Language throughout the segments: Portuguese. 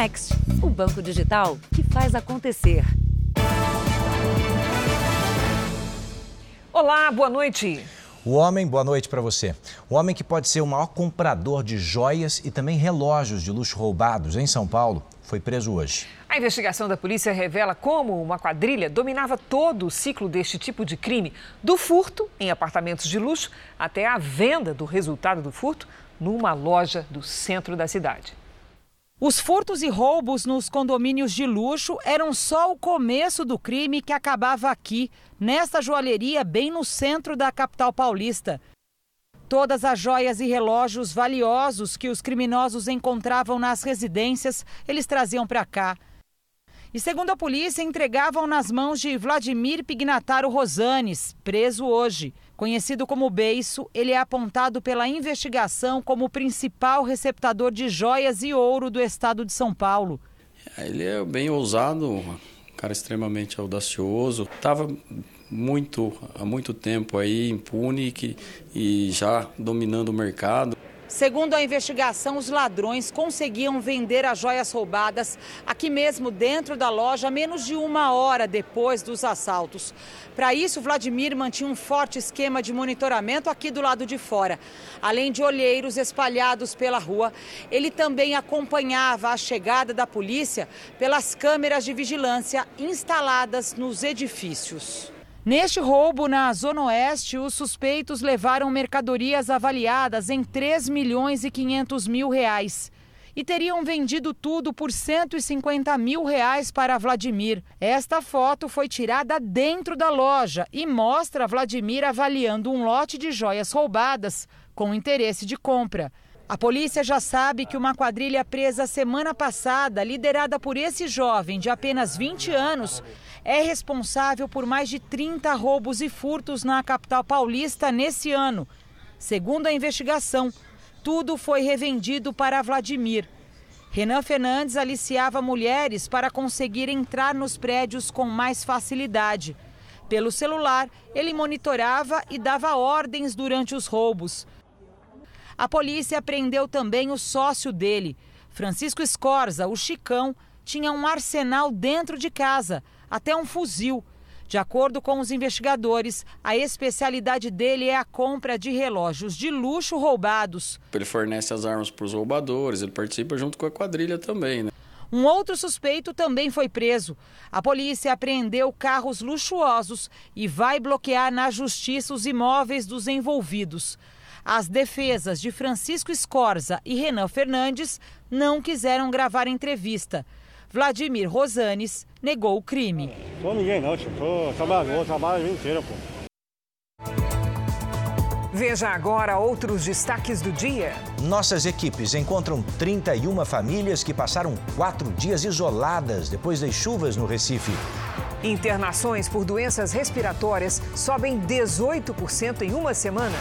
Next, o banco digital que faz acontecer. Olá, boa noite. O homem, boa noite para você. O homem que pode ser o maior comprador de joias e também relógios de luxo roubados em São Paulo foi preso hoje. A investigação da polícia revela como uma quadrilha dominava todo o ciclo deste tipo de crime, do furto em apartamentos de luxo até a venda do resultado do furto numa loja do centro da cidade. Os furtos e roubos nos condomínios de luxo eram só o começo do crime que acabava aqui, nesta joalheria bem no centro da capital paulista. Todas as joias e relógios valiosos que os criminosos encontravam nas residências, eles traziam para cá. E segundo a polícia, entregavam nas mãos de Vladimir Pignataro Rosanes, preso hoje. Conhecido como Beiço, ele é apontado pela investigação como o principal receptador de joias e ouro do estado de São Paulo. Ele é bem ousado, um cara extremamente audacioso. Estava muito há muito tempo aí impune e já dominando o mercado. Segundo a investigação, os ladrões conseguiam vender as joias roubadas aqui mesmo dentro da loja menos de uma hora depois dos assaltos. Para isso, Vladimir mantinha um forte esquema de monitoramento aqui do lado de fora. Além de olheiros espalhados pela rua, ele também acompanhava a chegada da polícia pelas câmeras de vigilância instaladas nos edifícios. Neste roubo na Zona Oeste, os suspeitos levaram mercadorias avaliadas em 3 milhões e 500 mil reais. E teriam vendido tudo por 150 mil reais para Vladimir. Esta foto foi tirada dentro da loja e mostra Vladimir avaliando um lote de joias roubadas com interesse de compra. A polícia já sabe que uma quadrilha presa semana passada, liderada por esse jovem de apenas 20 anos, é responsável por mais de 30 roubos e furtos na capital paulista nesse ano. Segundo a investigação, tudo foi revendido para Vladimir. Renan Fernandes aliciava mulheres para conseguir entrar nos prédios com mais facilidade. Pelo celular, ele monitorava e dava ordens durante os roubos. A polícia prendeu também o sócio dele. Francisco Escorza, o Chicão, tinha um arsenal dentro de casa até um fuzil. De acordo com os investigadores, a especialidade dele é a compra de relógios de luxo roubados. Ele fornece as armas para os roubadores, ele participa junto com a quadrilha também. Né? Um outro suspeito também foi preso. A polícia apreendeu carros luxuosos e vai bloquear na justiça os imóveis dos envolvidos. As defesas de Francisco Escorza e Renan Fernandes não quiseram gravar entrevista. Vladimir Rosanes negou o crime. Sou ninguém não, sou trabalhador, trabalho a vida inteira, pô. Veja agora outros destaques do dia. Nossas equipes encontram 31 famílias que passaram quatro dias isoladas depois das chuvas no Recife. Internações por doenças respiratórias sobem 18% em uma semana.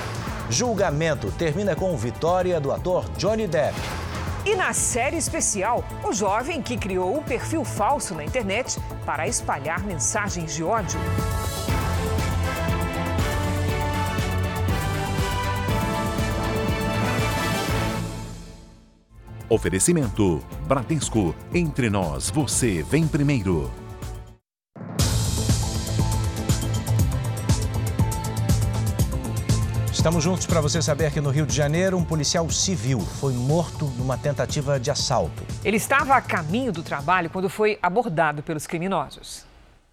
Julgamento termina com vitória do ator Johnny Depp. E na série especial, o jovem que criou um perfil falso na internet para espalhar mensagens de ódio. Oferecimento: Bradesco. Entre nós, você vem primeiro. Estamos juntos para você saber que no Rio de Janeiro, um policial civil foi morto numa tentativa de assalto. Ele estava a caminho do trabalho quando foi abordado pelos criminosos.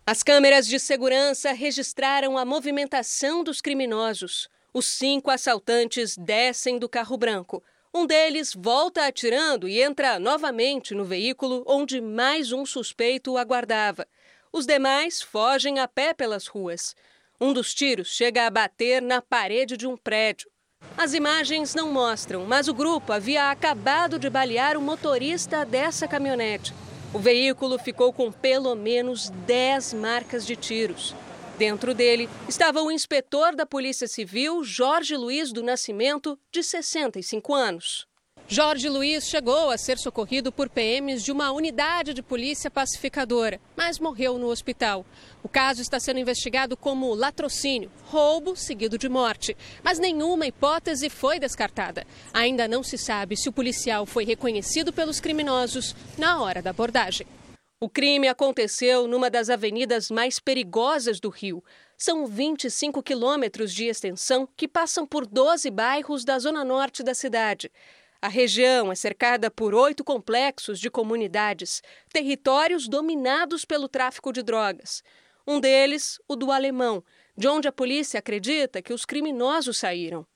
As câmeras de segurança registraram a movimentação dos criminosos. Os cinco assaltantes descem do carro branco. Um deles volta atirando e entra novamente no veículo onde mais um suspeito aguardava. Os demais fogem a pé pelas ruas. Um dos tiros chega a bater na parede de um prédio. As imagens não mostram, mas o grupo havia acabado de balear o motorista dessa caminhonete. O veículo ficou com pelo menos 10 marcas de tiros. Dentro dele estava o inspetor da Polícia Civil, Jorge Luiz do Nascimento, de 65 anos. Jorge Luiz chegou a ser socorrido por PMs de uma unidade de polícia pacificadora, mas morreu no hospital. O caso está sendo investigado como latrocínio, roubo seguido de morte, mas nenhuma hipótese foi descartada. Ainda não se sabe se o policial foi reconhecido pelos criminosos na hora da abordagem. O crime aconteceu numa das avenidas mais perigosas do Rio. São 25 quilômetros de extensão que passam por 12 bairros da zona norte da cidade. A região é cercada por oito complexos de comunidades, territórios dominados pelo tráfico de drogas. Um deles, o do Alemão, de onde a polícia acredita que os criminosos saíram.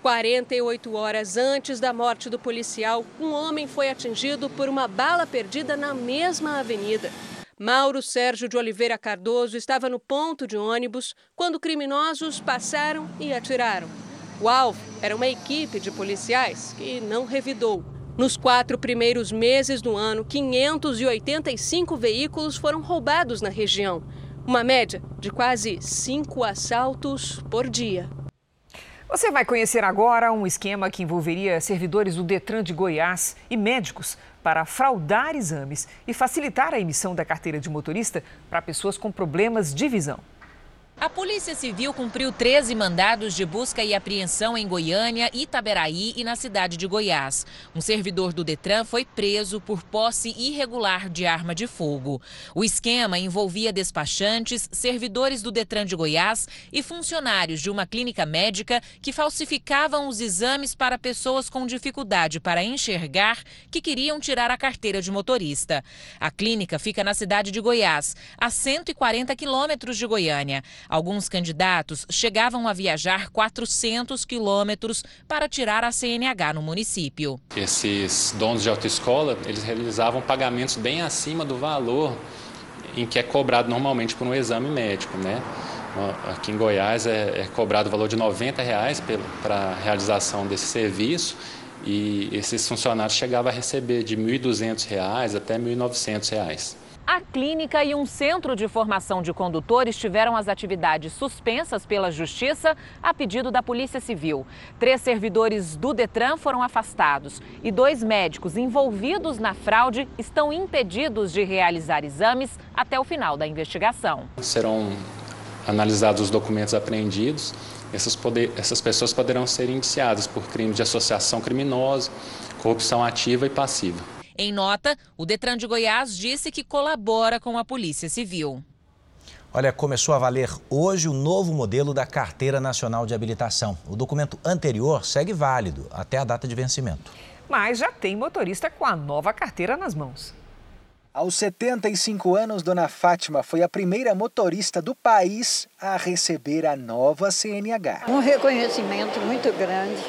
48 horas antes da morte do policial, um homem foi atingido por uma bala perdida na mesma avenida. Mauro Sérgio de Oliveira Cardoso estava no ponto de ônibus quando criminosos passaram e atiraram. O alvo era uma equipe de policiais que não revidou. Nos quatro primeiros meses do ano, 585 veículos foram roubados na região. Uma média de quase cinco assaltos por dia. Você vai conhecer agora um esquema que envolveria servidores do Detran de Goiás e médicos para fraudar exames e facilitar a emissão da carteira de motorista para pessoas com problemas de visão. A Polícia Civil cumpriu 13 mandados de busca e apreensão em Goiânia, Itaberaí e na cidade de Goiás. Um servidor do Detran foi preso por posse irregular de arma de fogo. O esquema envolvia despachantes, servidores do Detran de Goiás e funcionários de uma clínica médica que falsificavam os exames para pessoas com dificuldade para enxergar que queriam tirar a carteira de motorista. A clínica fica na cidade de Goiás, a 140 quilômetros de Goiânia. Alguns candidatos chegavam a viajar 400 quilômetros para tirar a CNH no município. Esses donos de autoescola, eles realizavam pagamentos bem acima do valor em que é cobrado normalmente por um exame médico, né? Aqui em Goiás é, é cobrado o valor de 90 reais para a realização desse serviço e esses funcionários chegavam a receber de R$ 1.200 até R$ 1.900. A clínica e um centro de formação de condutores tiveram as atividades suspensas pela Justiça a pedido da Polícia Civil. Três servidores do Detran foram afastados e dois médicos envolvidos na fraude estão impedidos de realizar exames até o final da investigação. Serão analisados os documentos apreendidos. Essas, poder, essas pessoas poderão ser indiciadas por crime de associação criminosa, corrupção ativa e passiva. Em nota, o Detran de Goiás disse que colabora com a Polícia Civil. Olha, começou a valer hoje o novo modelo da Carteira Nacional de Habilitação. O documento anterior segue válido até a data de vencimento. Mas já tem motorista com a nova carteira nas mãos. Aos 75 anos, Dona Fátima foi a primeira motorista do país a receber a nova CNH. Um reconhecimento muito grande.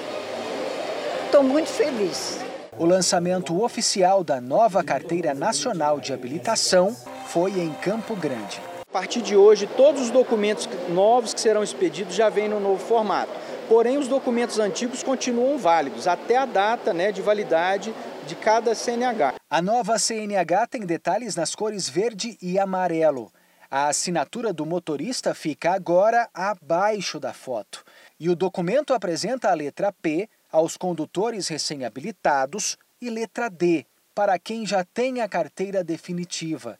Estou muito feliz. O lançamento oficial da nova Carteira Nacional de Habilitação foi em Campo Grande. A partir de hoje, todos os documentos novos que serão expedidos já vêm no novo formato. Porém, os documentos antigos continuam válidos até a data né, de validade de cada CNH. A nova CNH tem detalhes nas cores verde e amarelo. A assinatura do motorista fica agora abaixo da foto. E o documento apresenta a letra P aos condutores recém-habilitados e letra D, para quem já tem a carteira definitiva.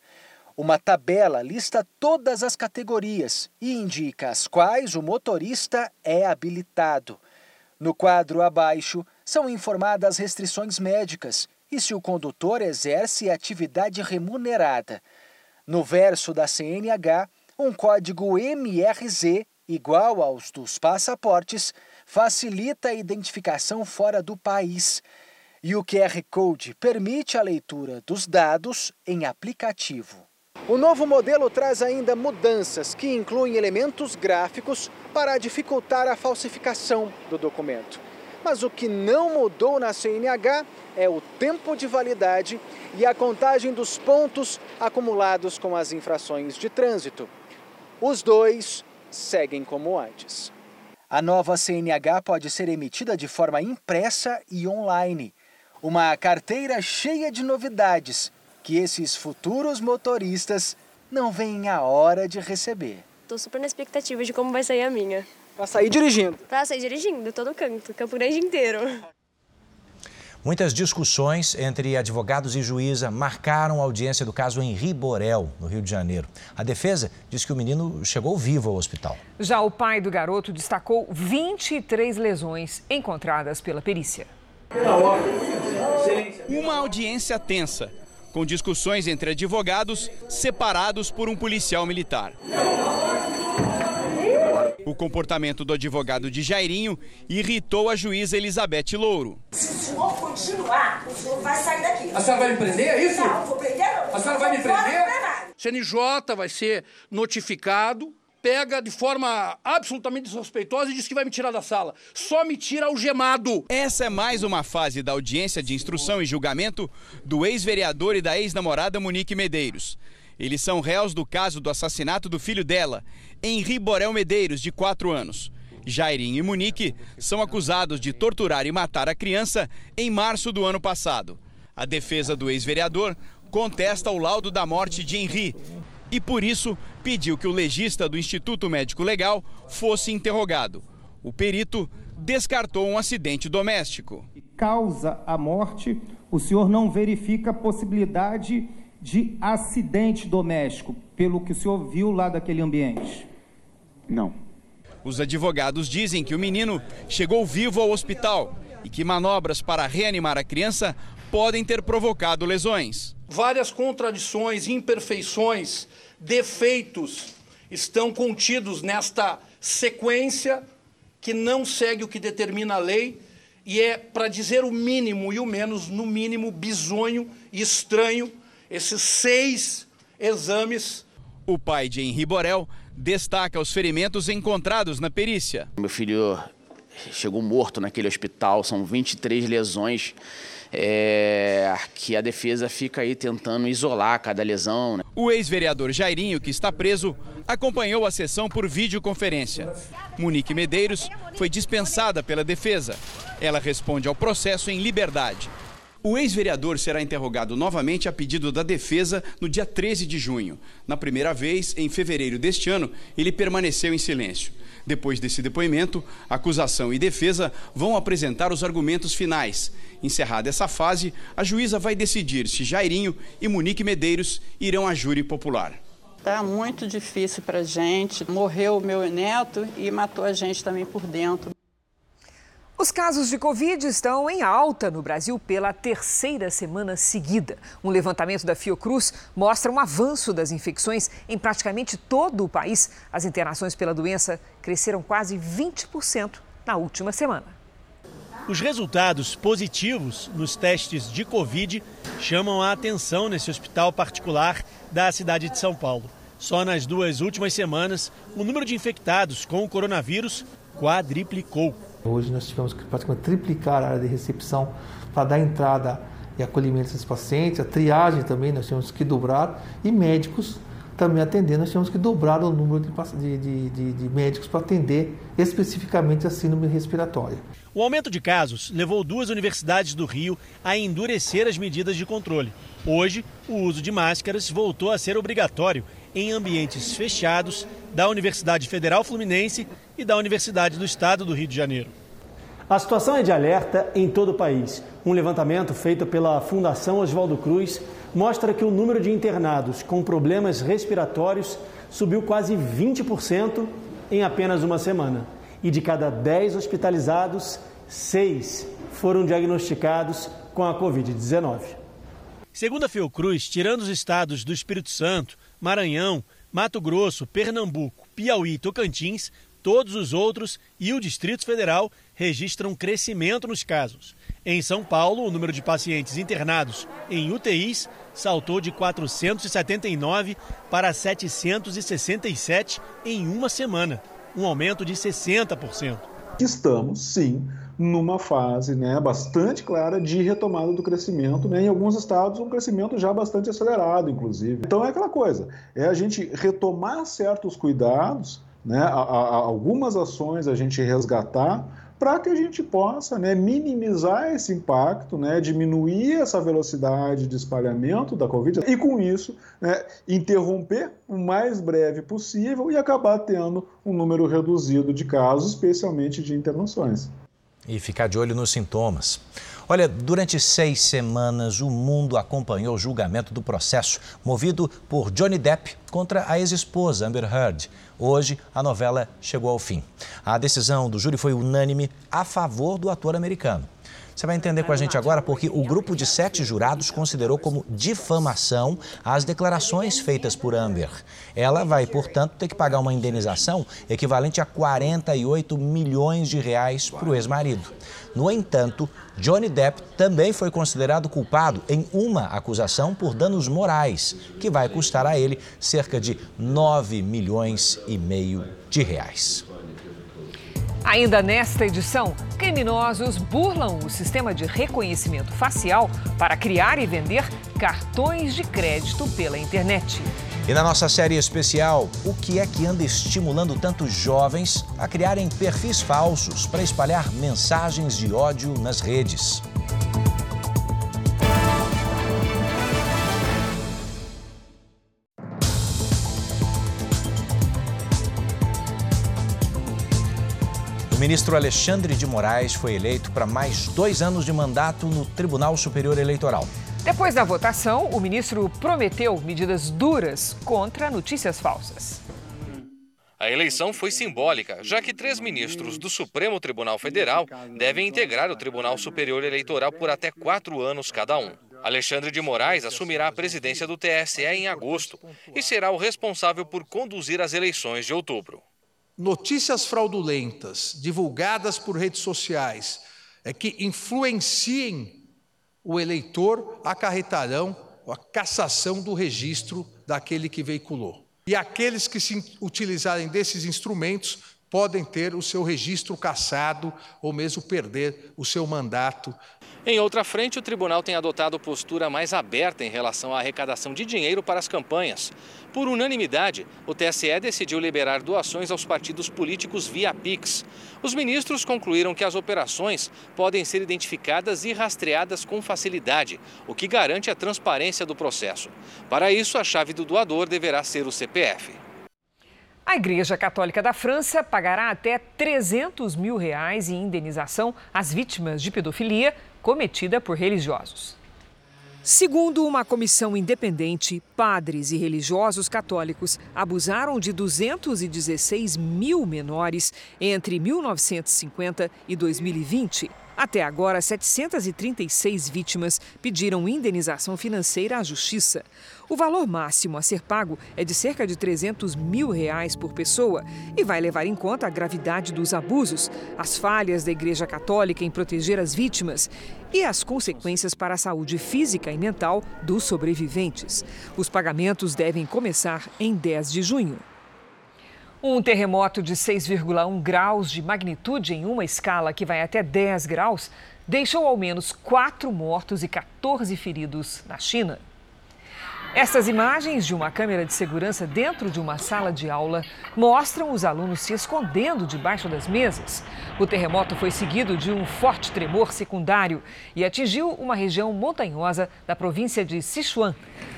Uma tabela lista todas as categorias e indica as quais o motorista é habilitado. No quadro abaixo são informadas restrições médicas e se o condutor exerce atividade remunerada. No verso da CNH, um código MRZ igual aos dos passaportes facilita a identificação fora do país. E o QR Code permite a leitura dos dados em aplicativo. O novo modelo traz ainda mudanças que incluem elementos gráficos para dificultar a falsificação do documento. Mas o que não mudou na CNH é o tempo de validade e a contagem dos pontos acumulados com as infrações de trânsito. Os dois seguem como antes. A nova CNH pode ser emitida de forma impressa e online. Uma carteira cheia de novidades que esses futuros motoristas não veem a hora de receber. Estou super na expectativa de como vai sair a minha. Para sair dirigindo? Para sair dirigindo, todo canto, Campo Grande inteiro. Muitas discussões entre advogados e juíza marcaram a audiência do caso Henri Borel, no Rio de Janeiro. A defesa diz que o menino chegou vivo ao hospital. Já o pai do garoto destacou 23 lesões encontradas pela perícia. Uma audiência tensa, com discussões entre advogados separados por um policial militar. O comportamento do advogado de Jairinho irritou a juíza Elizabeth Louro. Se o senhor continuar, o senhor vai sair daqui. A senhora vai me prender, é isso? Não, não vou prender não. A senhora vai me prender? CNJ vai ser notificado, pega de forma absolutamente desrespeitosa e diz que vai me tirar da sala. Só me tira algemado. Essa é mais uma fase da audiência de instrução e julgamento do ex-vereador e da ex-namorada Monique Medeiros. Eles são réus do caso do assassinato do filho dela, Henri Borel Medeiros, de 4 anos. Jairinho e Monique são acusados de torturar e matar a criança em março do ano passado. A defesa do ex-vereador contesta o laudo da morte de Henri e, por isso, pediu que o legista do Instituto Médico Legal fosse interrogado. O perito descartou um acidente doméstico. Causa a morte, o senhor não verifica a possibilidade de acidente doméstico, pelo que o senhor viu lá daquele ambiente? Não. Os advogados dizem que o menino chegou vivo ao hospital e que manobras para reanimar a criança podem ter provocado lesões. Várias contradições, imperfeições, defeitos estão contidos nesta sequência que não segue o que determina a lei e é, para dizer o mínimo e o menos, no mínimo, bizonho e estranho esses seis exames. O pai de Henri Borel destaca os ferimentos encontrados na perícia. Meu filho chegou morto naquele hospital, são 23 lesões. É, que a defesa fica aí tentando isolar cada lesão. Né? O ex-vereador Jairinho, que está preso, acompanhou a sessão por videoconferência. Monique Medeiros foi dispensada pela defesa. Ela responde ao processo em liberdade. O ex-vereador será interrogado novamente a pedido da defesa no dia 13 de junho. Na primeira vez, em fevereiro deste ano, ele permaneceu em silêncio. Depois desse depoimento, acusação e defesa vão apresentar os argumentos finais. Encerrada essa fase, a juíza vai decidir se Jairinho e Monique Medeiros irão à júri popular. Tá muito difícil para gente. Morreu o meu neto e matou a gente também por dentro. Os casos de Covid estão em alta no Brasil pela terceira semana seguida. Um levantamento da Fiocruz mostra um avanço das infecções em praticamente todo o país. As internações pela doença cresceram quase 20% na última semana. Os resultados positivos nos testes de Covid chamam a atenção nesse hospital particular da cidade de São Paulo. Só nas duas últimas semanas, o número de infectados com o coronavírus quadriplicou. Hoje nós tivemos que praticamente triplicar a área de recepção para dar entrada e acolhimento desses pacientes, a triagem também nós temos que dobrar e médicos também atendendo, nós temos que dobrar o número de, de, de, de médicos para atender especificamente a síndrome respiratória. O aumento de casos levou duas universidades do Rio a endurecer as medidas de controle. Hoje, o uso de máscaras voltou a ser obrigatório em ambientes fechados da Universidade Federal Fluminense e da Universidade do Estado do Rio de Janeiro. A situação é de alerta em todo o país. Um levantamento feito pela Fundação Oswaldo Cruz mostra que o número de internados com problemas respiratórios subiu quase 20% em apenas uma semana. E de cada 10 hospitalizados, 6 foram diagnosticados com a Covid-19. Segundo a Fiocruz, tirando os estados do Espírito Santo, Maranhão, Mato Grosso, Pernambuco, Piauí Tocantins, todos os outros e o Distrito Federal registram crescimento nos casos. Em São Paulo, o número de pacientes internados em UTIs saltou de 479 para 767 em uma semana, um aumento de 60%. Estamos, sim, numa fase né, bastante clara de retomada do crescimento, né, em alguns estados um crescimento já bastante acelerado, inclusive. Então é aquela coisa, é a gente retomar certos cuidados, né, a, a, algumas ações a gente resgatar, para que a gente possa né, minimizar esse impacto, né, diminuir essa velocidade de espalhamento da Covid e, com isso, né, interromper o mais breve possível e acabar tendo um número reduzido de casos, especialmente de internações. E ficar de olho nos sintomas. Olha, durante seis semanas o mundo acompanhou o julgamento do processo movido por Johnny Depp contra a ex-esposa Amber Heard. Hoje, a novela chegou ao fim. A decisão do júri foi unânime a favor do ator americano. Você vai entender com a gente agora porque o grupo de sete jurados considerou como difamação as declarações feitas por Amber. Ela vai, portanto, ter que pagar uma indenização equivalente a 48 milhões de reais para o ex-marido. No entanto, Johnny Depp também foi considerado culpado em uma acusação por danos morais, que vai custar a ele cerca de 9 milhões e meio de reais. Ainda nesta edição, criminosos burlam o sistema de reconhecimento facial para criar e vender cartões de crédito pela internet. E na nossa série especial, o que é que anda estimulando tantos jovens a criarem perfis falsos para espalhar mensagens de ódio nas redes? Ministro Alexandre de Moraes foi eleito para mais dois anos de mandato no Tribunal Superior Eleitoral. Depois da votação, o ministro prometeu medidas duras contra notícias falsas. A eleição foi simbólica, já que três ministros do Supremo Tribunal Federal devem integrar o Tribunal Superior Eleitoral por até quatro anos cada um. Alexandre de Moraes assumirá a presidência do TSE em agosto e será o responsável por conduzir as eleições de outubro notícias fraudulentas divulgadas por redes sociais é que influenciem o eleitor acarretarão a cassação do registro daquele que veiculou. E aqueles que se utilizarem desses instrumentos podem ter o seu registro cassado ou mesmo perder o seu mandato em outra frente, o tribunal tem adotado postura mais aberta em relação à arrecadação de dinheiro para as campanhas. Por unanimidade, o TSE decidiu liberar doações aos partidos políticos via Pix. Os ministros concluíram que as operações podem ser identificadas e rastreadas com facilidade, o que garante a transparência do processo. Para isso, a chave do doador deverá ser o CPF. A Igreja Católica da França pagará até 300 mil reais em indenização às vítimas de pedofilia cometida por religiosos. Segundo uma comissão independente, padres e religiosos católicos abusaram de 216 mil menores entre 1950 e 2020. Até agora, 736 vítimas pediram indenização financeira à Justiça. O valor máximo a ser pago é de cerca de 300 mil reais por pessoa e vai levar em conta a gravidade dos abusos, as falhas da Igreja Católica em proteger as vítimas e as consequências para a saúde física e mental dos sobreviventes. Os pagamentos devem começar em 10 de junho. Um terremoto de 6,1 graus de magnitude em uma escala que vai até 10 graus deixou ao menos quatro mortos e 14 feridos na China. Essas imagens de uma câmera de segurança dentro de uma sala de aula mostram os alunos se escondendo debaixo das mesas. O terremoto foi seguido de um forte tremor secundário e atingiu uma região montanhosa da província de Sichuan.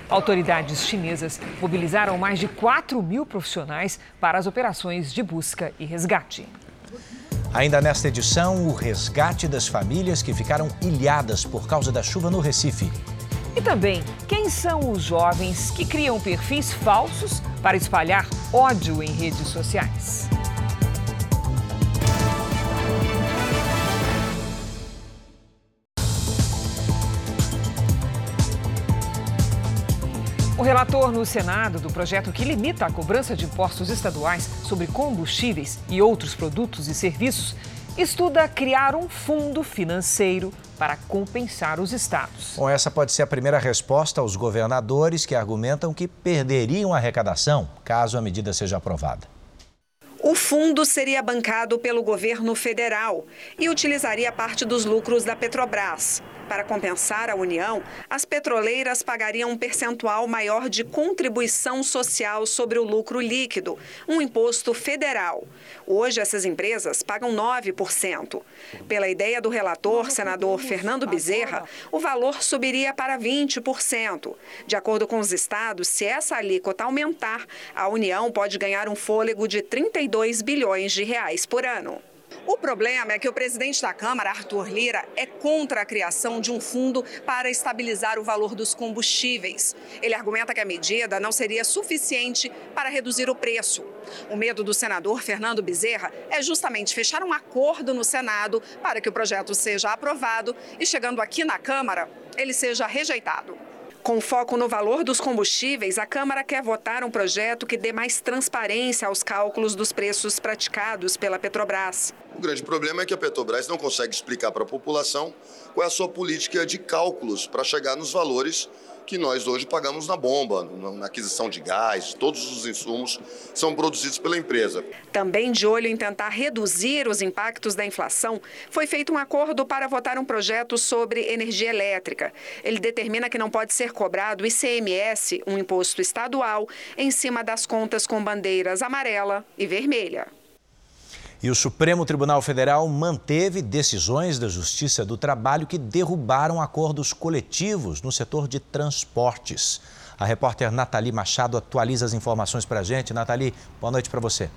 Autoridades chinesas mobilizaram mais de 4 mil profissionais para as operações de busca e resgate. Ainda nesta edição, o resgate das famílias que ficaram ilhadas por causa da chuva no Recife. E também, quem são os jovens que criam perfis falsos para espalhar ódio em redes sociais? O relator no Senado do projeto que limita a cobrança de impostos estaduais sobre combustíveis e outros produtos e serviços estuda criar um fundo financeiro para compensar os estados. Bom, essa pode ser a primeira resposta aos governadores que argumentam que perderiam a arrecadação caso a medida seja aprovada. O fundo seria bancado pelo governo federal e utilizaria parte dos lucros da Petrobras. Para compensar a União, as petroleiras pagariam um percentual maior de contribuição social sobre o lucro líquido, um imposto federal. Hoje, essas empresas pagam 9%. Pela ideia do relator, senador Fernando Bezerra, o valor subiria para 20%. De acordo com os estados, se essa alíquota aumentar, a União pode ganhar um fôlego de 32 bilhões de reais por ano. O problema é que o presidente da Câmara, Arthur Lira, é contra a criação de um fundo para estabilizar o valor dos combustíveis. Ele argumenta que a medida não seria suficiente para reduzir o preço. O medo do senador Fernando Bezerra é justamente fechar um acordo no Senado para que o projeto seja aprovado e, chegando aqui na Câmara, ele seja rejeitado. Com foco no valor dos combustíveis, a Câmara quer votar um projeto que dê mais transparência aos cálculos dos preços praticados pela Petrobras. O grande problema é que a Petrobras não consegue explicar para a população qual é a sua política de cálculos para chegar nos valores que nós hoje pagamos na bomba, na aquisição de gás, todos os insumos são produzidos pela empresa. Também de olho em tentar reduzir os impactos da inflação, foi feito um acordo para votar um projeto sobre energia elétrica. Ele determina que não pode ser cobrado ICMS, um imposto estadual, em cima das contas com bandeiras amarela e vermelha. E o Supremo Tribunal Federal manteve decisões da Justiça do Trabalho que derrubaram acordos coletivos no setor de transportes. A repórter Nathalie Machado atualiza as informações para a gente. Nathalie, boa noite para você.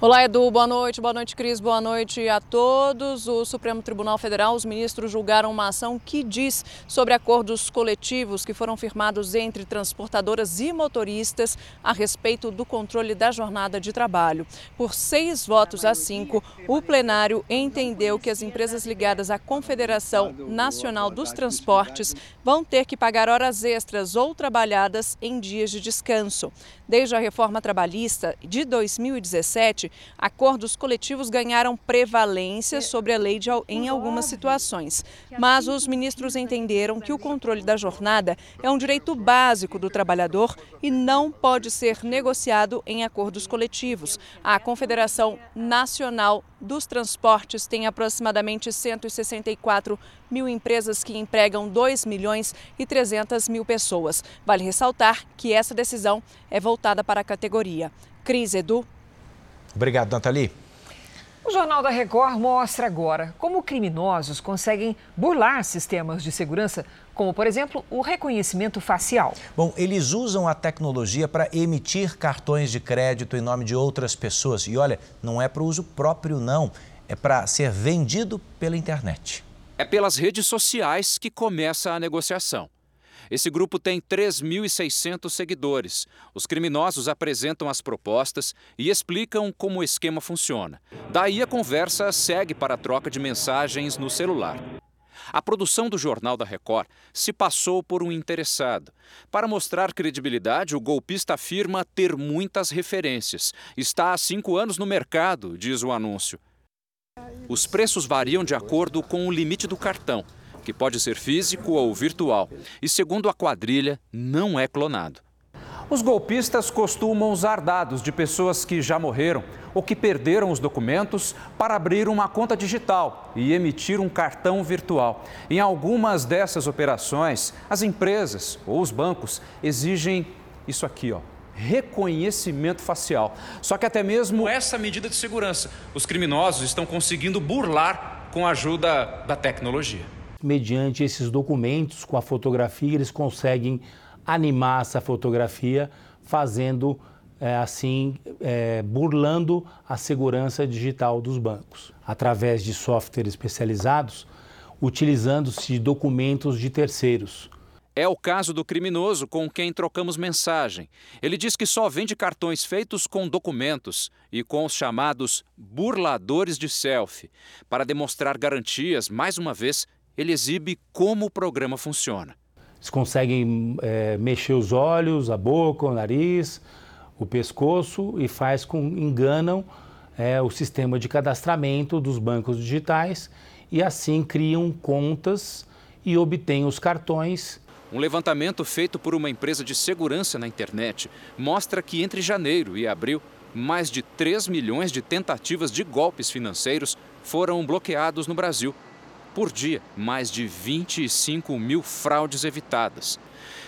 Olá, Edu. Boa noite. Boa noite, Cris. Boa noite a todos. O Supremo Tribunal Federal, os ministros julgaram uma ação que diz sobre acordos coletivos que foram firmados entre transportadoras e motoristas a respeito do controle da jornada de trabalho. Por seis votos a cinco, o plenário entendeu que as empresas ligadas à Confederação Nacional dos Transportes vão ter que pagar horas extras ou trabalhadas em dias de descanso. Desde a reforma trabalhista de 2017, acordos coletivos ganharam prevalência sobre a lei de, em algumas situações. Mas os ministros entenderam que o controle da jornada é um direito básico do trabalhador e não pode ser negociado em acordos coletivos. A Confederação Nacional dos Transportes tem aproximadamente 164 mil empresas que empregam 2 milhões e 300 mil pessoas. Vale ressaltar que essa decisão é voltada para a categoria. Cris Edu. Obrigado, Nathalie. O Jornal da Record mostra agora como criminosos conseguem burlar sistemas de segurança, como, por exemplo, o reconhecimento facial. Bom, eles usam a tecnologia para emitir cartões de crédito em nome de outras pessoas. E olha, não é para uso próprio, não. É para ser vendido pela internet. É pelas redes sociais que começa a negociação. Esse grupo tem 3.600 seguidores. Os criminosos apresentam as propostas e explicam como o esquema funciona. Daí a conversa segue para a troca de mensagens no celular. A produção do Jornal da Record se passou por um interessado. Para mostrar credibilidade, o golpista afirma ter muitas referências. Está há cinco anos no mercado, diz o anúncio. Os preços variam de acordo com o limite do cartão que pode ser físico ou virtual, e segundo a quadrilha, não é clonado. Os golpistas costumam usar dados de pessoas que já morreram ou que perderam os documentos para abrir uma conta digital e emitir um cartão virtual. Em algumas dessas operações, as empresas ou os bancos exigem isso aqui, ó, reconhecimento facial. Só que até mesmo essa medida de segurança, os criminosos estão conseguindo burlar com a ajuda da tecnologia mediante esses documentos com a fotografia, eles conseguem animar essa fotografia, fazendo é, assim, é, burlando a segurança digital dos bancos, através de softwares especializados, utilizando-se de documentos de terceiros. É o caso do criminoso com quem trocamos mensagem. Ele diz que só vende cartões feitos com documentos e com os chamados burladores de selfie, para demonstrar garantias, mais uma vez, ele exibe como o programa funciona. Eles conseguem é, mexer os olhos, a boca, o nariz, o pescoço e faz com enganam é, o sistema de cadastramento dos bancos digitais e assim criam contas e obtêm os cartões. Um levantamento feito por uma empresa de segurança na internet mostra que entre janeiro e abril, mais de 3 milhões de tentativas de golpes financeiros foram bloqueados no Brasil por dia, mais de 25 mil fraudes evitadas.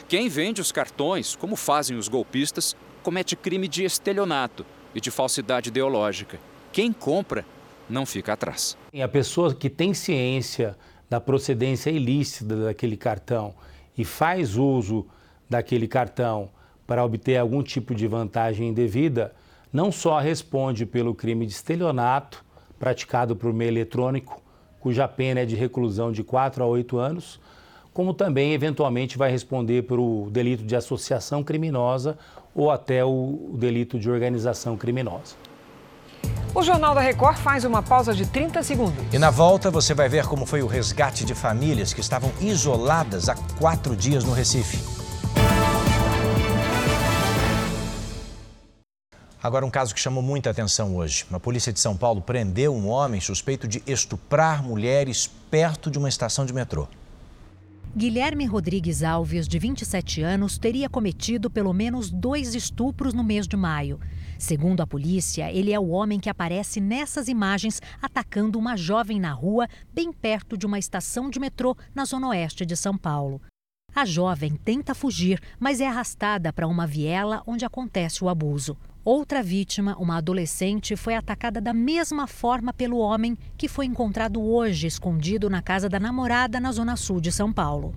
Quem vende os cartões, como fazem os golpistas, comete crime de estelionato e de falsidade ideológica. Quem compra não fica atrás. A pessoa que tem ciência da procedência ilícita daquele cartão e faz uso daquele cartão para obter algum tipo de vantagem indevida, não só responde pelo crime de estelionato praticado por meio eletrônico, cuja pena é de reclusão de 4 a 8 anos, como também eventualmente vai responder pelo delito de associação criminosa ou até o delito de organização criminosa. O Jornal da Record faz uma pausa de 30 segundos. E na volta você vai ver como foi o resgate de famílias que estavam isoladas há quatro dias no Recife. Agora, um caso que chamou muita atenção hoje. A polícia de São Paulo prendeu um homem suspeito de estuprar mulheres perto de uma estação de metrô. Guilherme Rodrigues Alves, de 27 anos, teria cometido pelo menos dois estupros no mês de maio. Segundo a polícia, ele é o homem que aparece nessas imagens atacando uma jovem na rua, bem perto de uma estação de metrô na zona oeste de São Paulo. A jovem tenta fugir, mas é arrastada para uma viela onde acontece o abuso. Outra vítima, uma adolescente, foi atacada da mesma forma pelo homem que foi encontrado hoje escondido na casa da namorada na zona sul de São Paulo.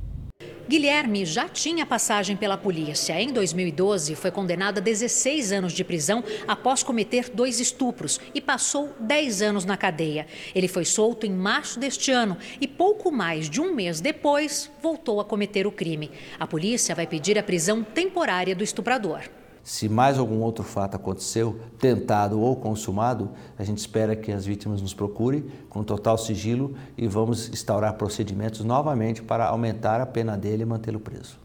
Guilherme já tinha passagem pela polícia. Em 2012, foi condenado a 16 anos de prisão após cometer dois estupros e passou 10 anos na cadeia. Ele foi solto em março deste ano e, pouco mais de um mês depois, voltou a cometer o crime. A polícia vai pedir a prisão temporária do estuprador. Se mais algum outro fato aconteceu, tentado ou consumado, a gente espera que as vítimas nos procurem com total sigilo e vamos instaurar procedimentos novamente para aumentar a pena dele e mantê-lo preso.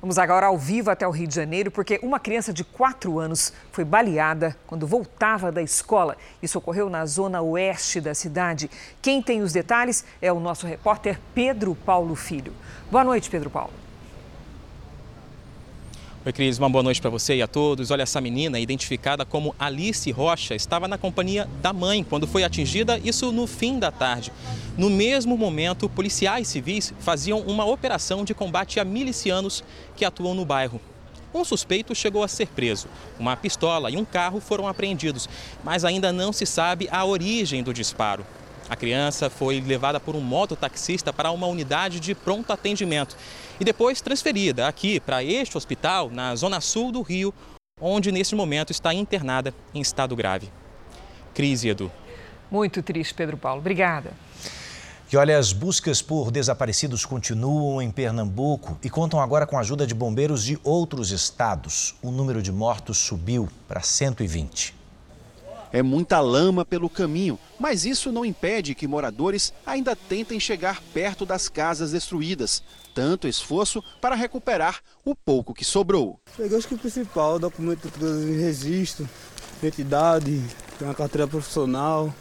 Vamos agora ao vivo até o Rio de Janeiro, porque uma criança de 4 anos foi baleada quando voltava da escola. Isso ocorreu na zona oeste da cidade. Quem tem os detalhes é o nosso repórter Pedro Paulo Filho. Boa noite, Pedro Paulo. Oi, Cris, uma boa noite para você e a todos. Olha, essa menina, identificada como Alice Rocha, estava na companhia da mãe quando foi atingida, isso no fim da tarde. No mesmo momento, policiais civis faziam uma operação de combate a milicianos que atuam no bairro. Um suspeito chegou a ser preso. Uma pistola e um carro foram apreendidos, mas ainda não se sabe a origem do disparo. A criança foi levada por um mototaxista para uma unidade de pronto atendimento e depois transferida aqui para este hospital, na zona sul do Rio, onde neste momento está internada em estado grave. Crise, Edu. Muito triste, Pedro Paulo. Obrigada. E olha, as buscas por desaparecidos continuam em Pernambuco e contam agora com a ajuda de bombeiros de outros estados. O número de mortos subiu para 120. É muita lama pelo caminho, mas isso não impede que moradores ainda tentem chegar perto das casas destruídas. Tanto esforço para recuperar o pouco que sobrou. Eu acho que o principal, documento de registro, identidade, uma carteira profissional.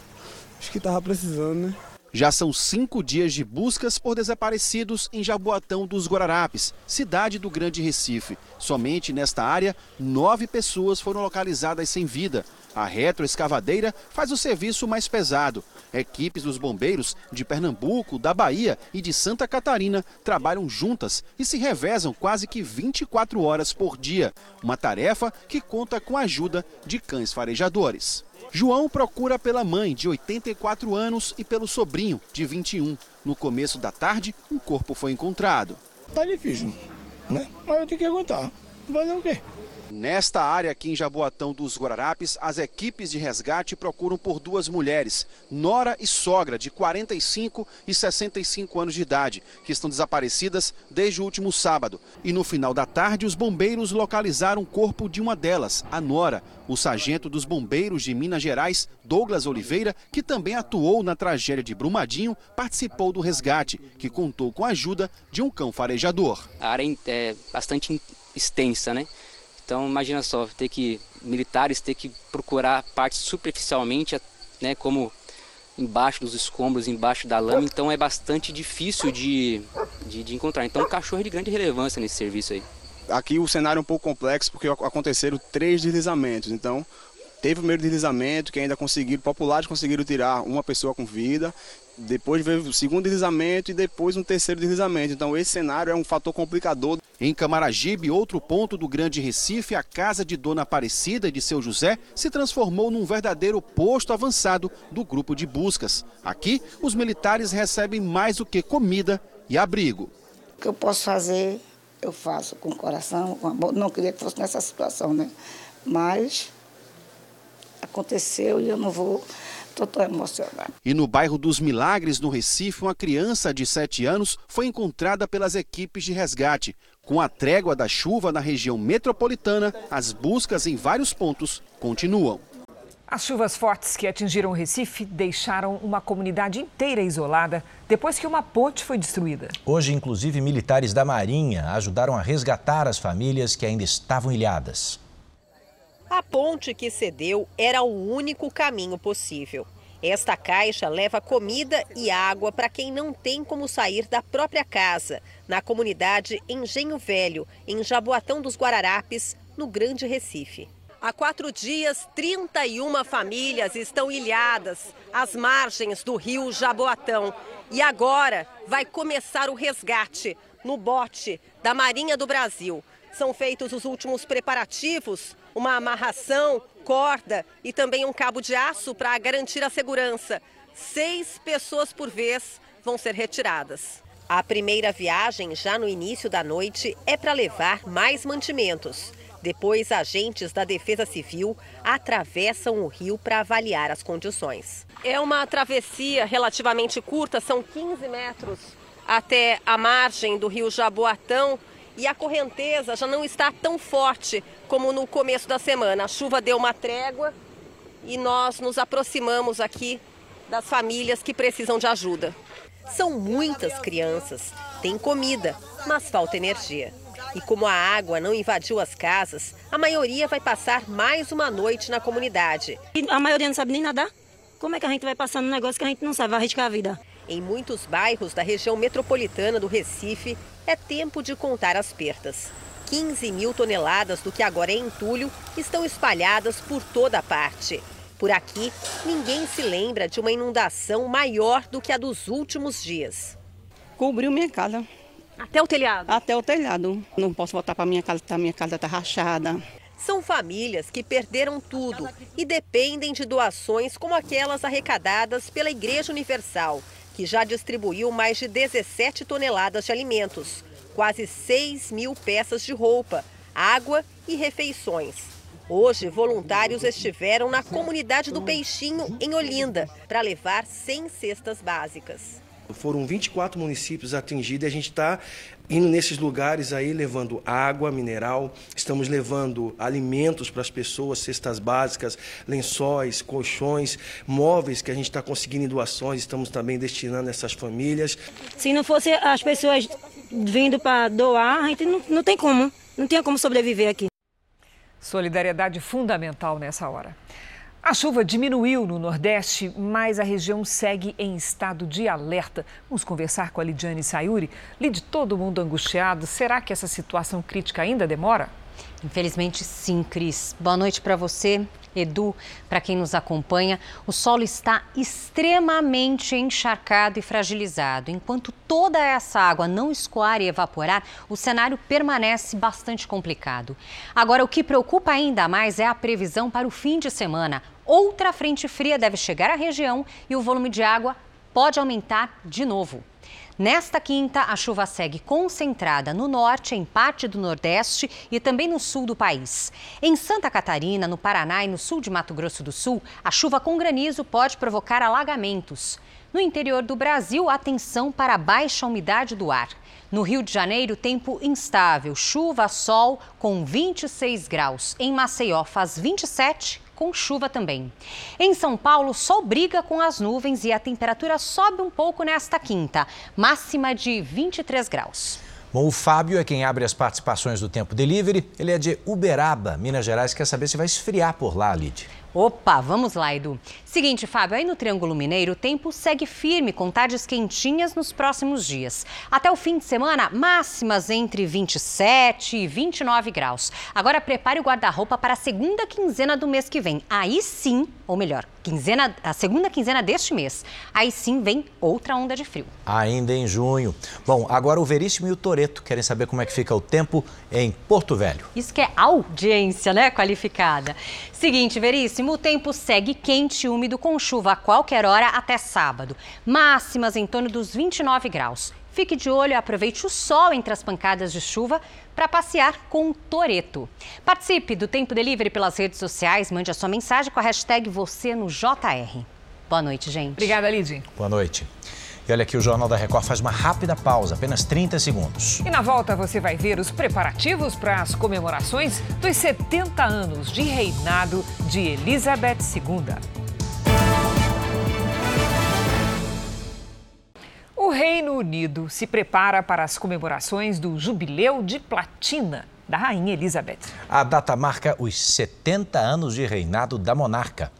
Acho que estava precisando, né? Já são cinco dias de buscas por desaparecidos em Jaboatão dos Guararapes, cidade do Grande Recife. Somente nesta área, nove pessoas foram localizadas sem vida. A retroescavadeira faz o serviço mais pesado. Equipes dos bombeiros de Pernambuco, da Bahia e de Santa Catarina trabalham juntas e se revezam quase que 24 horas por dia. Uma tarefa que conta com a ajuda de cães farejadores. João procura pela mãe, de 84 anos, e pelo sobrinho, de 21. No começo da tarde, um corpo foi encontrado. Tá difícil, né? Mas eu tenho que aguentar. Fazer o quê? Nesta área aqui em Jaboatão dos Guararapes, as equipes de resgate procuram por duas mulheres, nora e sogra, de 45 e 65 anos de idade, que estão desaparecidas desde o último sábado. E no final da tarde, os bombeiros localizaram o corpo de uma delas, a nora, o sargento dos bombeiros de Minas Gerais, Douglas Oliveira, que também atuou na tragédia de Brumadinho, participou do resgate, que contou com a ajuda de um cão farejador. A área é bastante extensa, né? Então imagina só, ter que militares ter que procurar partes superficialmente, né, como embaixo dos escombros, embaixo da lama, então é bastante difícil de, de, de encontrar. Então o cachorro é de grande relevância nesse serviço aí. Aqui o cenário é um pouco complexo porque aconteceram três deslizamentos, então teve o primeiro deslizamento que ainda conseguiram, populares conseguiram tirar uma pessoa com vida depois veio o segundo deslizamento e depois um terceiro deslizamento. Então esse cenário é um fator complicador. Em Camaragibe, outro ponto do Grande Recife, a casa de Dona Aparecida e de seu José se transformou num verdadeiro posto avançado do grupo de buscas. Aqui, os militares recebem mais do que comida e abrigo. O que eu posso fazer, eu faço com o coração, com amor. Não queria que fosse nessa situação, né? Mas aconteceu e eu não vou Estou tão emocionada. E no bairro dos Milagres, no Recife, uma criança de 7 anos foi encontrada pelas equipes de resgate. Com a trégua da chuva na região metropolitana, as buscas em vários pontos continuam. As chuvas fortes que atingiram o Recife deixaram uma comunidade inteira isolada depois que uma ponte foi destruída. Hoje, inclusive, militares da Marinha ajudaram a resgatar as famílias que ainda estavam ilhadas. A ponte que cedeu era o único caminho possível. Esta caixa leva comida e água para quem não tem como sair da própria casa, na comunidade Engenho Velho, em Jaboatão dos Guararapes, no Grande Recife. Há quatro dias, 31 famílias estão ilhadas às margens do rio Jaboatão. E agora vai começar o resgate no bote da Marinha do Brasil. São feitos os últimos preparativos uma amarração, corda e também um cabo de aço para garantir a segurança. Seis pessoas por vez vão ser retiradas. A primeira viagem, já no início da noite, é para levar mais mantimentos. Depois, agentes da Defesa Civil atravessam o rio para avaliar as condições. É uma travessia relativamente curta, são 15 metros até a margem do rio Jaboatão e a correnteza já não está tão forte como no começo da semana. A chuva deu uma trégua e nós nos aproximamos aqui das famílias que precisam de ajuda. São muitas crianças, tem comida, mas falta energia. E como a água não invadiu as casas, a maioria vai passar mais uma noite na comunidade. E a maioria não sabe nem nadar? Como é que a gente vai passando um negócio que a gente não sabe, vai arriscar a vida? Em muitos bairros da região metropolitana do Recife, é tempo de contar as perdas. 15 mil toneladas do que agora é entulho estão espalhadas por toda a parte. Por aqui, ninguém se lembra de uma inundação maior do que a dos últimos dias. Cobriu minha casa. Até o telhado? Até o telhado. Não posso voltar para minha casa, tá, minha casa está rachada. São famílias que perderam tudo e dependem de doações como aquelas arrecadadas pela Igreja Universal, que já distribuiu mais de 17 toneladas de alimentos, quase 6 mil peças de roupa, água e refeições. Hoje, voluntários estiveram na comunidade do Peixinho, em Olinda, para levar 100 cestas básicas. Foram 24 municípios atingidos e a gente está indo nesses lugares aí levando água mineral, estamos levando alimentos para as pessoas, cestas básicas, lençóis, colchões, móveis que a gente está conseguindo em doações, estamos também destinando a essas famílias. Se não fosse as pessoas vindo para doar, a gente não, não tem como, não tinha como sobreviver aqui. Solidariedade fundamental nessa hora. A chuva diminuiu no Nordeste, mas a região segue em estado de alerta. Vamos conversar com a Lidiane Sayuri. Lid, todo mundo angustiado. Será que essa situação crítica ainda demora? Infelizmente, sim, Cris. Boa noite para você, Edu, para quem nos acompanha. O solo está extremamente encharcado e fragilizado. Enquanto toda essa água não escoar e evaporar, o cenário permanece bastante complicado. Agora, o que preocupa ainda mais é a previsão para o fim de semana. Outra frente fria deve chegar à região e o volume de água pode aumentar de novo. Nesta quinta, a chuva segue concentrada no norte, em parte do nordeste e também no sul do país. Em Santa Catarina, no Paraná e no sul de Mato Grosso do Sul, a chuva com granizo pode provocar alagamentos. No interior do Brasil, atenção para a baixa umidade do ar. No Rio de Janeiro, tempo instável, chuva, sol com 26 graus. Em Maceió, faz 27 com chuva também. Em São Paulo, sol briga com as nuvens e a temperatura sobe um pouco nesta quinta, máxima de 23 graus. Bom, o Fábio é quem abre as participações do Tempo Delivery. Ele é de Uberaba, Minas Gerais. Quer saber se vai esfriar por lá, Lid. Opa, vamos lá, Edu. Seguinte, Fábio, aí no Triângulo Mineiro o tempo segue firme com tardes quentinhas nos próximos dias. Até o fim de semana, máximas entre 27 e 29 graus. Agora prepare o guarda-roupa para a segunda quinzena do mês que vem. Aí sim, ou melhor, quinzena, a segunda quinzena deste mês. Aí sim vem outra onda de frio. Ainda em junho. Bom, agora o Veríssimo e o Toreto querem saber como é que fica o tempo em Porto Velho. Isso que é audiência, né, qualificada. Seguinte, Veríssimo, o tempo segue quente e úmido com chuva a qualquer hora até sábado. Máximas em torno dos 29 graus. Fique de olho e aproveite o sol entre as pancadas de chuva para passear com o Toreto. Participe do Tempo Delivery pelas redes sociais, mande a sua mensagem com a hashtag você no JR. Boa noite, gente. Obrigada, Lidy. Boa noite. E olha aqui, o Jornal da Record faz uma rápida pausa, apenas 30 segundos. E na volta você vai ver os preparativos para as comemorações dos 70 anos de reinado de Elizabeth II. O Reino Unido se prepara para as comemorações do Jubileu de Platina da Rainha Elizabeth. A data marca os 70 anos de reinado da monarca.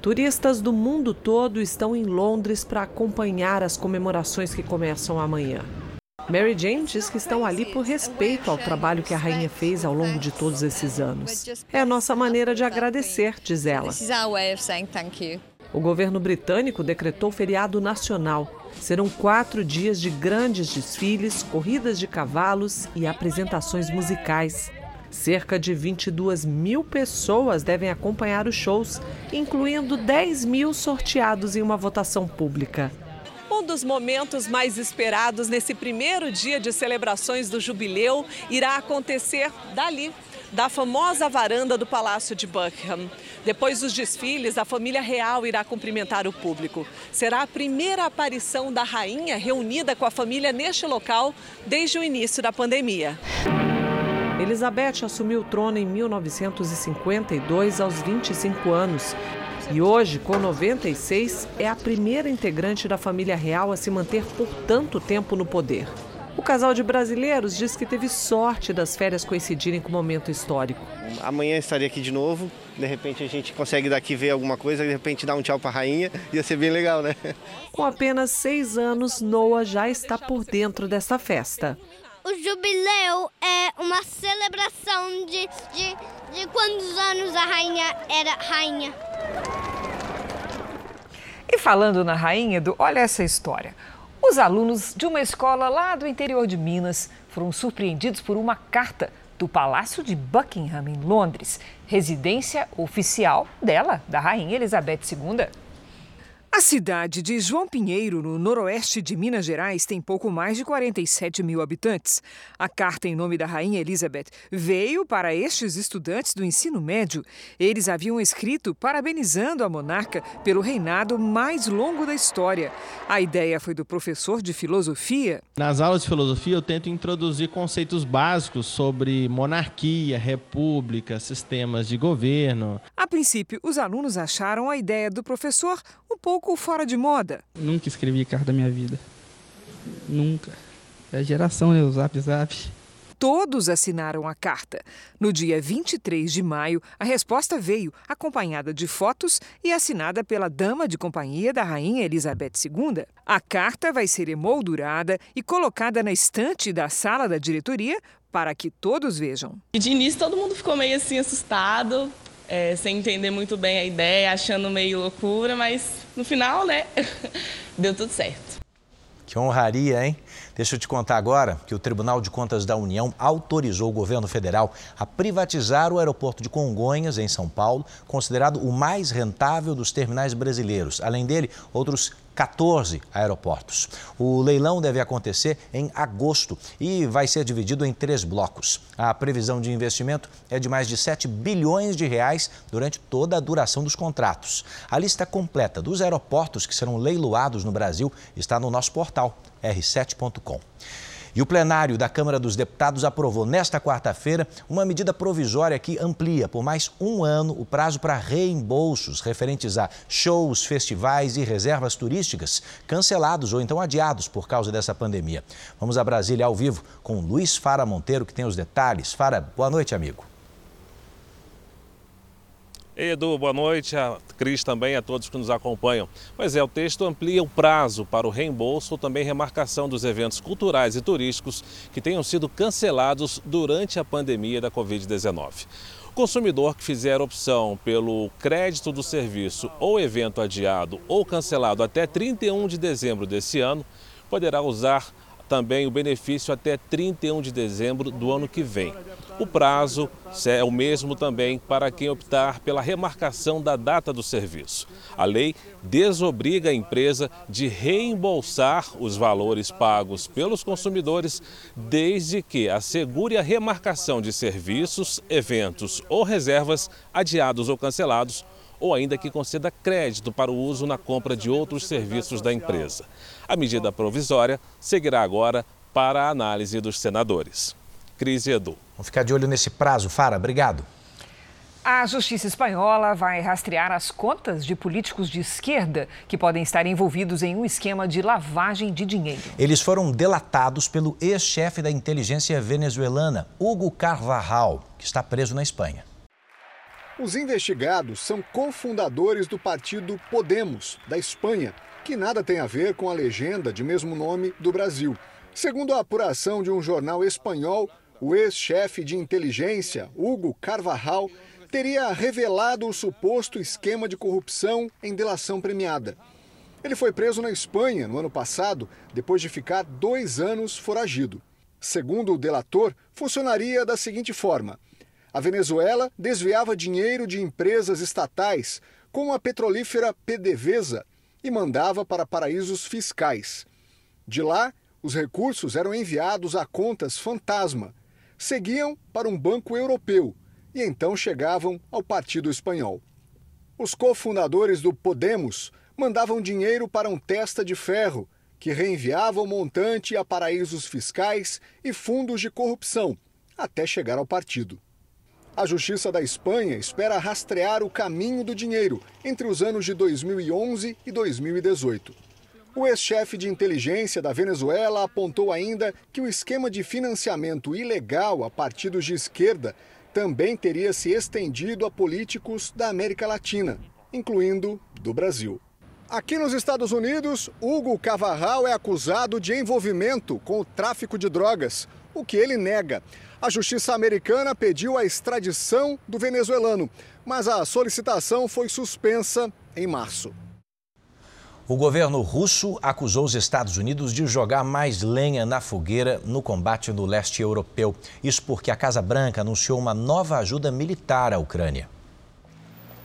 Turistas do mundo todo estão em Londres para acompanhar as comemorações que começam amanhã. Mary Jane diz que estão ali por respeito ao trabalho que a rainha fez ao longo de todos esses anos. É a nossa maneira de agradecer, diz ela. O governo britânico decretou feriado nacional. Serão quatro dias de grandes desfiles, corridas de cavalos e apresentações musicais. Cerca de 22 mil pessoas devem acompanhar os shows, incluindo 10 mil sorteados em uma votação pública. Um dos momentos mais esperados nesse primeiro dia de celebrações do jubileu irá acontecer dali, da famosa varanda do Palácio de Buckingham. Depois dos desfiles, a família real irá cumprimentar o público. Será a primeira aparição da rainha reunida com a família neste local desde o início da pandemia. Elizabeth assumiu o trono em 1952, aos 25 anos. E hoje, com 96, é a primeira integrante da família real a se manter por tanto tempo no poder. O casal de brasileiros diz que teve sorte das férias coincidirem com o momento histórico. Amanhã estaria aqui de novo, de repente a gente consegue daqui ver alguma coisa, de repente dar um tchau para a rainha, ia ser bem legal, né? Com apenas seis anos, Noah já está por dentro dessa festa. O jubileu é uma celebração de, de, de quantos anos a rainha era rainha. E falando na rainha, do, olha essa história. Os alunos de uma escola lá do interior de Minas foram surpreendidos por uma carta do Palácio de Buckingham, em Londres, residência oficial dela, da Rainha Elizabeth II. A cidade de João Pinheiro, no noroeste de Minas Gerais, tem pouco mais de 47 mil habitantes. A carta em nome da Rainha Elizabeth veio para estes estudantes do ensino médio. Eles haviam escrito parabenizando a monarca pelo reinado mais longo da história. A ideia foi do professor de filosofia. Nas aulas de filosofia, eu tento introduzir conceitos básicos sobre monarquia, república, sistemas de governo. A princípio, os alunos acharam a ideia do professor um pouco fora de moda. Nunca escrevi carta da minha vida. Nunca. É a geração, né? O zap zap. Todos assinaram a carta. No dia 23 de maio, a resposta veio acompanhada de fotos e assinada pela dama de companhia da rainha Elizabeth II. A carta vai ser emoldurada e colocada na estante da sala da diretoria para que todos vejam. De início, todo mundo ficou meio assim assustado, é, sem entender muito bem a ideia, achando meio loucura, mas no final, né, deu tudo certo. Que honraria, hein? Deixa eu te contar agora que o Tribunal de Contas da União autorizou o governo federal a privatizar o aeroporto de Congonhas, em São Paulo, considerado o mais rentável dos terminais brasileiros. Além dele, outros 14 aeroportos. O leilão deve acontecer em agosto e vai ser dividido em três blocos. A previsão de investimento é de mais de 7 bilhões de reais durante toda a duração dos contratos. A lista completa dos aeroportos que serão leiloados no Brasil está no nosso portal r7.com. E o plenário da Câmara dos Deputados aprovou nesta quarta-feira uma medida provisória que amplia por mais um ano o prazo para reembolsos referentes a shows, festivais e reservas turísticas cancelados ou então adiados por causa dessa pandemia. Vamos a Brasília ao vivo com Luiz Fara Monteiro, que tem os detalhes. Fara, boa noite, amigo. Edu, boa noite, a Cris também, a todos que nos acompanham. Pois é, o texto amplia o prazo para o reembolso ou também remarcação dos eventos culturais e turísticos que tenham sido cancelados durante a pandemia da Covid-19. O consumidor que fizer opção pelo crédito do serviço ou evento adiado ou cancelado até 31 de dezembro desse ano poderá usar também o benefício até 31 de dezembro do ano que vem. O prazo é o mesmo também para quem optar pela remarcação da data do serviço. A lei desobriga a empresa de reembolsar os valores pagos pelos consumidores, desde que assegure a remarcação de serviços, eventos ou reservas adiados ou cancelados ou ainda que conceda crédito para o uso na compra de outros serviços da empresa. A medida provisória seguirá agora para a análise dos senadores. Cris e Edu. Vamos ficar de olho nesse prazo, Fara. Obrigado. A justiça espanhola vai rastrear as contas de políticos de esquerda que podem estar envolvidos em um esquema de lavagem de dinheiro. Eles foram delatados pelo ex-chefe da inteligência venezuelana, Hugo Carvajal, que está preso na Espanha. Os investigados são cofundadores do partido Podemos, da Espanha, que nada tem a ver com a legenda de mesmo nome do Brasil. Segundo a apuração de um jornal espanhol, o ex-chefe de inteligência, Hugo Carvajal, teria revelado o suposto esquema de corrupção em delação premiada. Ele foi preso na Espanha no ano passado, depois de ficar dois anos foragido. Segundo o delator, funcionaria da seguinte forma: a Venezuela desviava dinheiro de empresas estatais, como a petrolífera PDVSA, e mandava para paraísos fiscais. De lá, os recursos eram enviados a contas fantasma, seguiam para um banco europeu e então chegavam ao Partido Espanhol. Os cofundadores do Podemos mandavam dinheiro para um testa de ferro, que reenviava o montante a paraísos fiscais e fundos de corrupção, até chegar ao partido. A Justiça da Espanha espera rastrear o caminho do dinheiro entre os anos de 2011 e 2018. O ex-chefe de inteligência da Venezuela apontou ainda que o esquema de financiamento ilegal a partidos de esquerda também teria se estendido a políticos da América Latina, incluindo do Brasil. Aqui nos Estados Unidos, Hugo Cavarral é acusado de envolvimento com o tráfico de drogas, o que ele nega. A justiça americana pediu a extradição do venezuelano, mas a solicitação foi suspensa em março. O governo russo acusou os Estados Unidos de jogar mais lenha na fogueira no combate no leste europeu. Isso porque a Casa Branca anunciou uma nova ajuda militar à Ucrânia.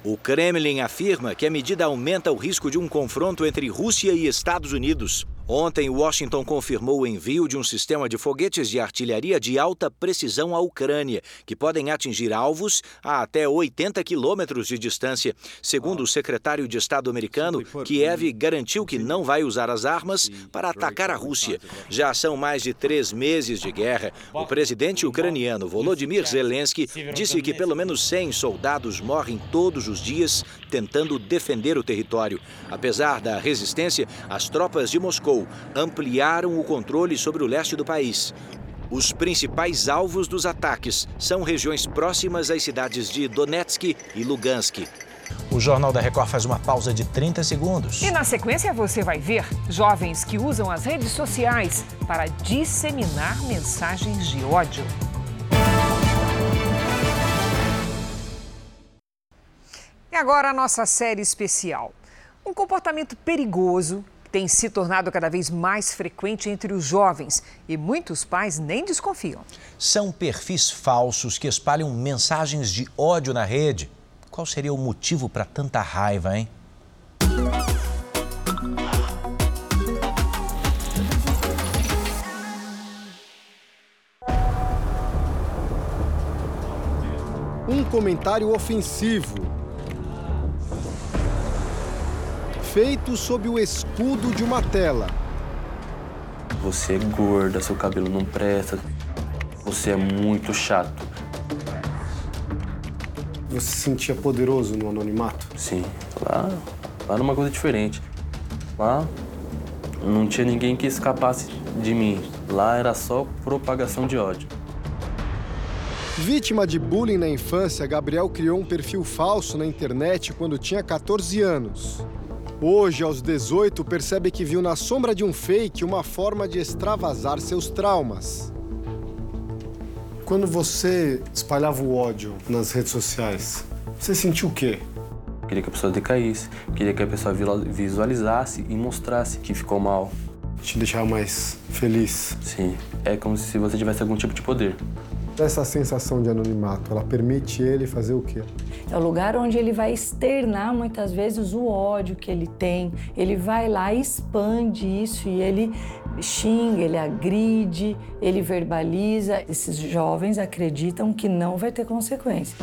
O Kremlin afirma que a medida aumenta o risco de um confronto entre Rússia e Estados Unidos. Ontem, Washington confirmou o envio de um sistema de foguetes de artilharia de alta precisão à Ucrânia, que podem atingir alvos a até 80 quilômetros de distância. Segundo o secretário de Estado americano, Kiev garantiu que não vai usar as armas para atacar a Rússia. Já são mais de três meses de guerra. O presidente ucraniano Volodymyr Zelensky disse que pelo menos 100 soldados morrem todos os dias tentando defender o território. Apesar da resistência, as tropas de Moscou Moscou ampliaram o controle sobre o leste do país. Os principais alvos dos ataques são regiões próximas às cidades de Donetsk e Lugansk. O Jornal da Record faz uma pausa de 30 segundos. E na sequência você vai ver jovens que usam as redes sociais para disseminar mensagens de ódio. E agora a nossa série especial. Um comportamento perigoso tem se tornado cada vez mais frequente entre os jovens e muitos pais nem desconfiam. São perfis falsos que espalham mensagens de ódio na rede. Qual seria o motivo para tanta raiva, hein? Um comentário ofensivo feito sob o escudo de uma tela. Você é gorda, seu cabelo não presta, você é muito chato. Você se sentia poderoso no anonimato? Sim, lá, lá era uma coisa diferente. Lá não tinha ninguém que escapasse de mim. Lá era só propagação de ódio. Vítima de bullying na infância, Gabriel criou um perfil falso na internet quando tinha 14 anos. Hoje, aos 18, percebe que viu na sombra de um fake uma forma de extravasar seus traumas. Quando você espalhava o ódio nas redes sociais, você sentiu o quê? Queria que a pessoa decaísse, queria que a pessoa visualizasse e mostrasse que ficou mal. te deixava mais feliz? Sim, é como se você tivesse algum tipo de poder. Essa sensação de anonimato, ela permite ele fazer o quê? É o lugar onde ele vai externar muitas vezes o ódio que ele tem. Ele vai lá e expande isso e ele xinga, ele agride, ele verbaliza. Esses jovens acreditam que não vai ter consequência.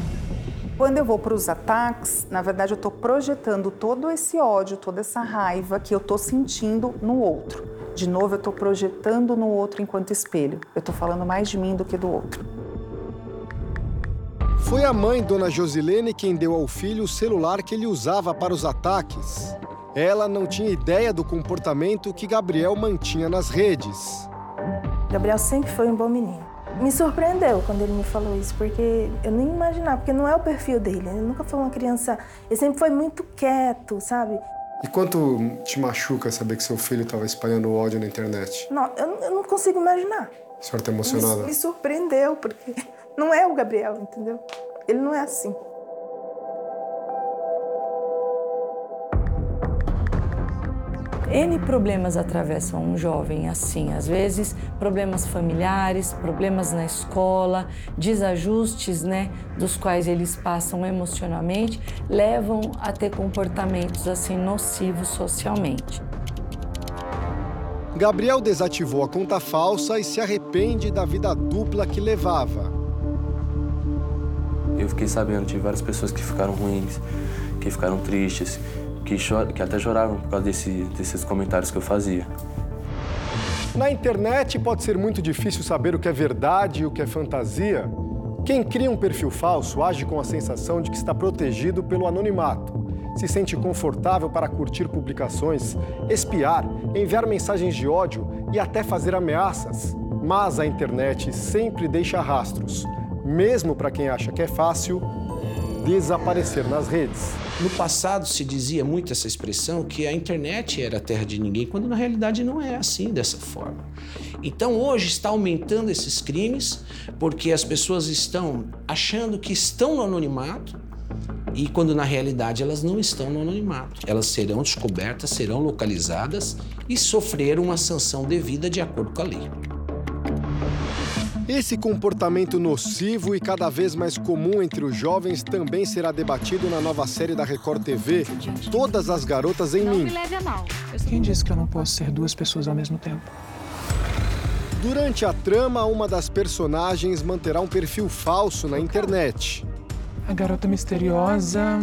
Quando eu vou para os ataques, na verdade eu estou projetando todo esse ódio, toda essa raiva que eu estou sentindo no outro. De novo, eu estou projetando no outro enquanto espelho. Eu estou falando mais de mim do que do outro. Foi a mãe, Dona Josilene, quem deu ao filho o celular que ele usava para os ataques. Ela não tinha ideia do comportamento que Gabriel mantinha nas redes. Gabriel sempre foi um bom menino. Me surpreendeu quando ele me falou isso, porque eu nem imaginava, porque não é o perfil dele. Ele nunca foi uma criança. Ele sempre foi muito quieto, sabe? E quanto te machuca saber que seu filho estava espalhando ódio na internet? Não, eu, eu não consigo imaginar. A senhora está emocionada? Me, me surpreendeu, porque não é o Gabriel, entendeu? Ele não é assim. N problemas atravessam um jovem assim, às vezes problemas familiares, problemas na escola, desajustes, né, dos quais eles passam emocionalmente, levam a ter comportamentos assim nocivos socialmente. Gabriel desativou a conta falsa e se arrepende da vida dupla que levava. Eu fiquei sabendo de várias pessoas que ficaram ruins, que ficaram tristes, que, que até choraram por causa desse, desses comentários que eu fazia. Na internet pode ser muito difícil saber o que é verdade e o que é fantasia. Quem cria um perfil falso age com a sensação de que está protegido pelo anonimato. Se sente confortável para curtir publicações, espiar, enviar mensagens de ódio e até fazer ameaças. Mas a internet sempre deixa rastros, mesmo para quem acha que é fácil desaparecer nas redes. No passado se dizia muito essa expressão que a internet era a terra de ninguém, quando na realidade não é assim dessa forma. Então hoje está aumentando esses crimes porque as pessoas estão achando que estão no anonimato e quando na realidade elas não estão no anonimato. Elas serão descobertas, serão localizadas e sofrer uma sanção devida de acordo com a lei. Esse comportamento nocivo e cada vez mais comum entre os jovens também será debatido na nova série da Record TV, Todas as Garotas em não Mim. Me leve a mal. Quem disse que eu não posso ser duas pessoas ao mesmo tempo? Durante a trama, uma das personagens manterá um perfil falso na internet. A garota misteriosa,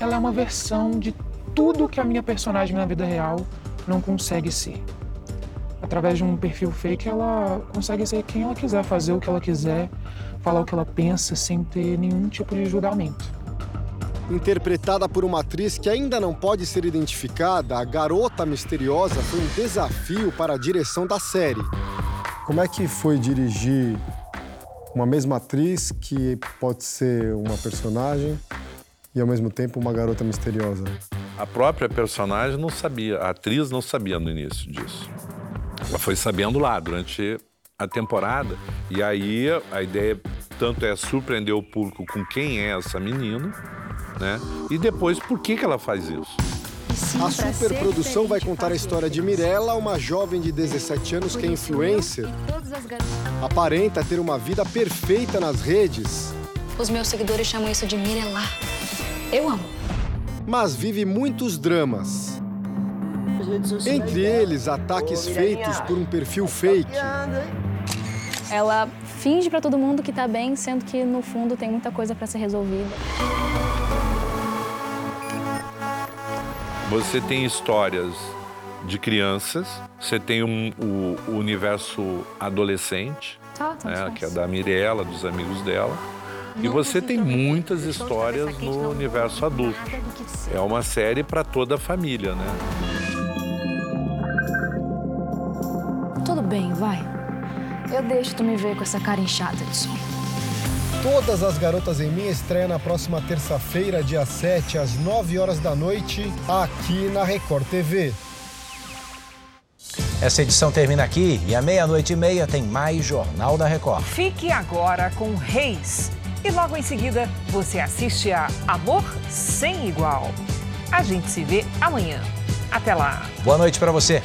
ela é uma versão de tudo que a minha personagem na vida real não consegue ser através de um perfil fake, ela consegue ser quem ela quiser, fazer o que ela quiser, falar o que ela pensa sem ter nenhum tipo de julgamento. Interpretada por uma atriz que ainda não pode ser identificada, a Garota Misteriosa foi um desafio para a direção da série. Como é que foi dirigir uma mesma atriz que pode ser uma personagem e ao mesmo tempo uma garota misteriosa? A própria personagem não sabia, a atriz não sabia no início disso. Ela foi sabendo lá durante a temporada. E aí a ideia tanto é surpreender o público com quem é essa menina, né? E depois por que, que ela faz isso. A superprodução vai contar a história de Mirella, uma jovem de 17 anos que é influencer. Aparenta ter uma vida perfeita nas redes. Os meus seguidores chamam isso de Mirella. Eu amo. Mas vive muitos dramas. Entre eles, ataques feitos por um perfil fake. Ela finge para todo mundo que tá bem, sendo que no fundo tem muita coisa para ser resolvida. Você tem histórias de crianças, você tem um, o, o, universo adolescente, tá, tá né, que é da Mirella, dos amigos dela. E você tem muitas histórias no universo adulto. É uma série para toda a família, né? Tudo bem, vai. Eu deixo tu me ver com essa cara inchada de sono. Todas as Garotas em Mim estreia na próxima terça-feira, dia 7, às 9 horas da noite, aqui na Record TV. Essa edição termina aqui e à meia-noite e meia tem mais Jornal da Record. Fique agora com Reis. E logo em seguida você assiste a Amor Sem Igual. A gente se vê amanhã. Até lá. Boa noite para você.